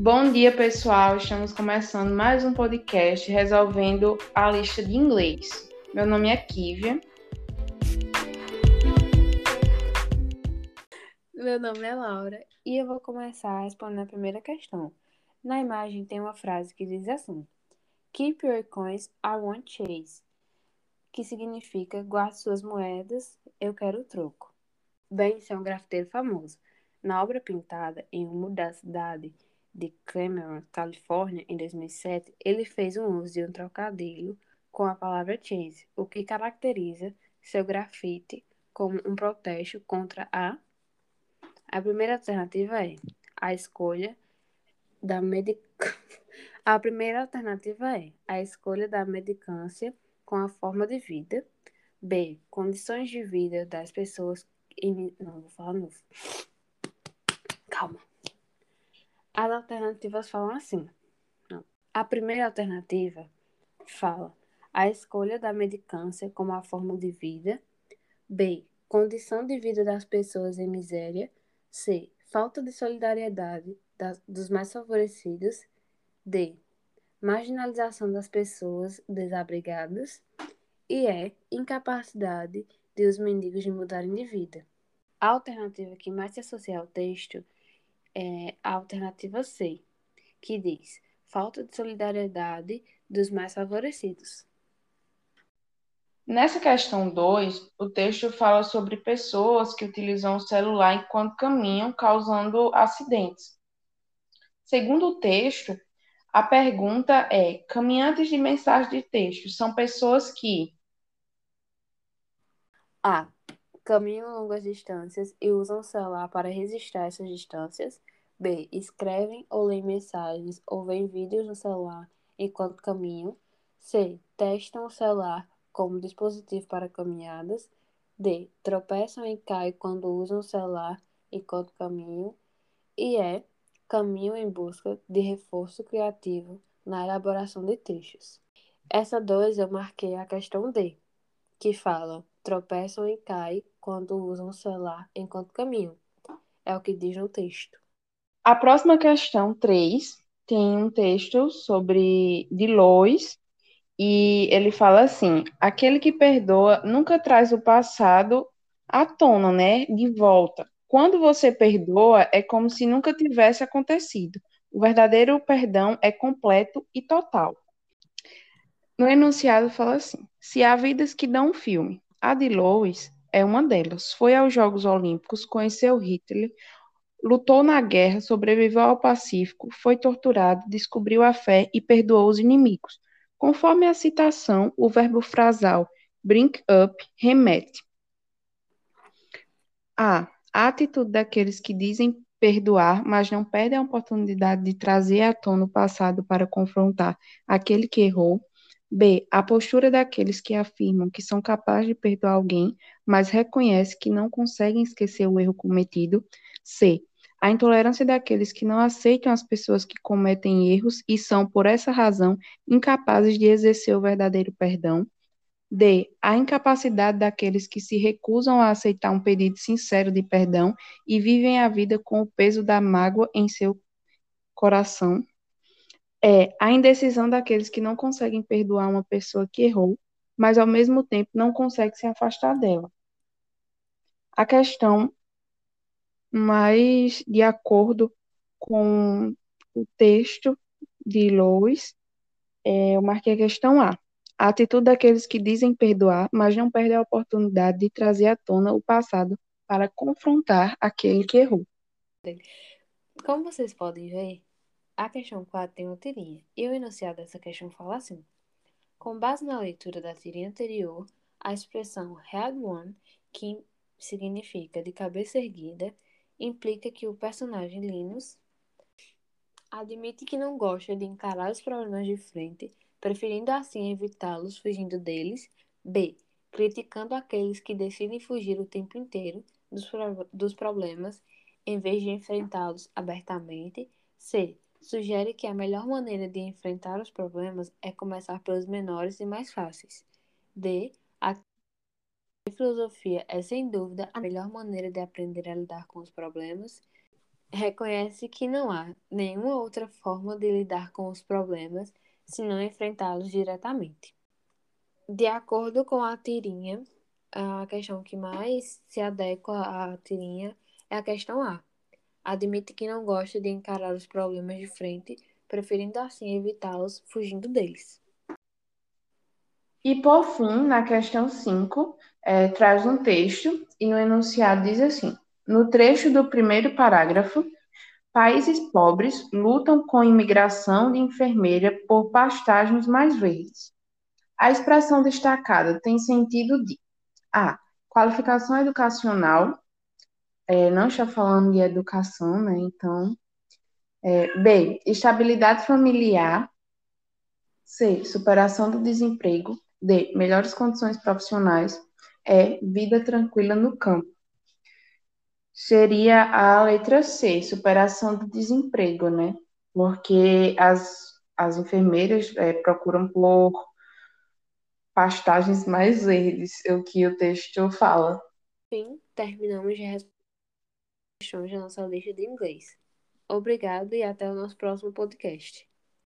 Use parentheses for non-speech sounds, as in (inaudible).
Bom dia, pessoal. Estamos começando mais um podcast resolvendo a lista de inglês. Meu nome é Kívia. Meu nome é Laura e eu vou começar respondendo a primeira questão. Na imagem tem uma frase que diz assim: Keep your coins, I want chase, que significa guarde suas moedas, eu quero troco. Bem, é um grafiteiro famoso. Na obra pintada em uma da cidade de Cameron, Califórnia, em 2007, ele fez um uso de um trocadilho com a palavra chase, o que caracteriza seu grafite como um protesto contra a. A primeira alternativa é a escolha da medic... (laughs) A primeira alternativa é a escolha da medicância com a forma de vida. B. Condições de vida das pessoas. Em... Não, vou falar novo. Calma. As alternativas falam assim. Não. A primeira alternativa fala a escolha da medicância como a forma de vida. B. Condição de vida das pessoas em miséria. C. Falta de solidariedade das, dos mais favorecidos. D. Marginalização das pessoas desabrigadas. E E. Incapacidade de os mendigos de mudarem de vida. A alternativa que mais se associa ao texto é a alternativa C, que diz falta de solidariedade dos mais favorecidos. Nessa questão 2, o texto fala sobre pessoas que utilizam o celular enquanto caminham, causando acidentes. Segundo o texto, a pergunta é: caminhantes de mensagem de texto são pessoas que A caminham longas distâncias e usam o celular para registrar essas distâncias. B. Escrevem ou leem mensagens ou veem vídeos no celular enquanto caminham. C. Testam o celular como dispositivo para caminhadas. D. Tropeçam e caem quando usam o celular enquanto caminham. E E. Caminham em busca de reforço criativo na elaboração de textos. Essa dois eu marquei a questão D, que fala tropeçam e caem quando usam o celular enquanto caminham. É o que diz no texto. A próxima questão, 3, tem um texto sobre de Lois e ele fala assim: aquele que perdoa nunca traz o passado à tona, né? De volta. Quando você perdoa, é como se nunca tivesse acontecido. O verdadeiro perdão é completo e total. No enunciado fala assim: se há vidas que dão um filme, a de Lois é uma delas. Foi aos Jogos Olímpicos, conheceu Hitler, lutou na guerra, sobreviveu ao Pacífico, foi torturado, descobriu a fé e perdoou os inimigos. Conforme a citação, o verbo frasal bring up remete a a atitude daqueles que dizem perdoar, mas não perdem a oportunidade de trazer à tona o passado para confrontar aquele que errou. B. A postura daqueles que afirmam que são capazes de perdoar alguém, mas reconhecem que não conseguem esquecer o erro cometido. C. A intolerância daqueles que não aceitam as pessoas que cometem erros e são, por essa razão, incapazes de exercer o verdadeiro perdão. D. A incapacidade daqueles que se recusam a aceitar um pedido sincero de perdão e vivem a vida com o peso da mágoa em seu coração é a indecisão daqueles que não conseguem perdoar uma pessoa que errou, mas ao mesmo tempo não conseguem se afastar dela. A questão mais de acordo com o texto de Lois, é, eu marquei a questão A. A atitude daqueles que dizem perdoar, mas não perdem a oportunidade de trazer à tona o passado para confrontar aquele que errou. Como vocês podem ver, a questão 4 tem uma tirinha, e o enunciado dessa questão fala assim. Com base na leitura da tirinha anterior, a expressão head one, que significa de cabeça erguida, implica que o personagem Linus admite que não gosta de encarar os problemas de frente, preferindo assim evitá-los fugindo deles. B. Criticando aqueles que decidem fugir o tempo inteiro dos, pro dos problemas em vez de enfrentá-los abertamente. C sugere que a melhor maneira de enfrentar os problemas é começar pelos menores e mais fáceis. D. A filosofia é sem dúvida a melhor maneira de aprender a lidar com os problemas. reconhece que não há nenhuma outra forma de lidar com os problemas senão enfrentá-los diretamente. De acordo com a tirinha, a questão que mais se adequa à tirinha é a questão A. Admite que não gosta de encarar os problemas de frente, preferindo assim evitá-los, fugindo deles. E por fim, na questão 5, é, traz um texto e no enunciado diz assim: no trecho do primeiro parágrafo, países pobres lutam com imigração de enfermeira por pastagens mais verdes. A expressão destacada tem sentido de A. Qualificação educacional, é, não está falando de educação, né? Então, é, B. Estabilidade familiar. C. Superação do desemprego. D. Melhores condições profissionais. E. Vida tranquila no campo. Seria a letra C, superação do desemprego, né? Porque as, as enfermeiras é, procuram por pastagens mais verdes, é o que o texto fala. Fim, terminamos de responder questões da nossa lista de inglês. Obrigado e até o nosso próximo podcast.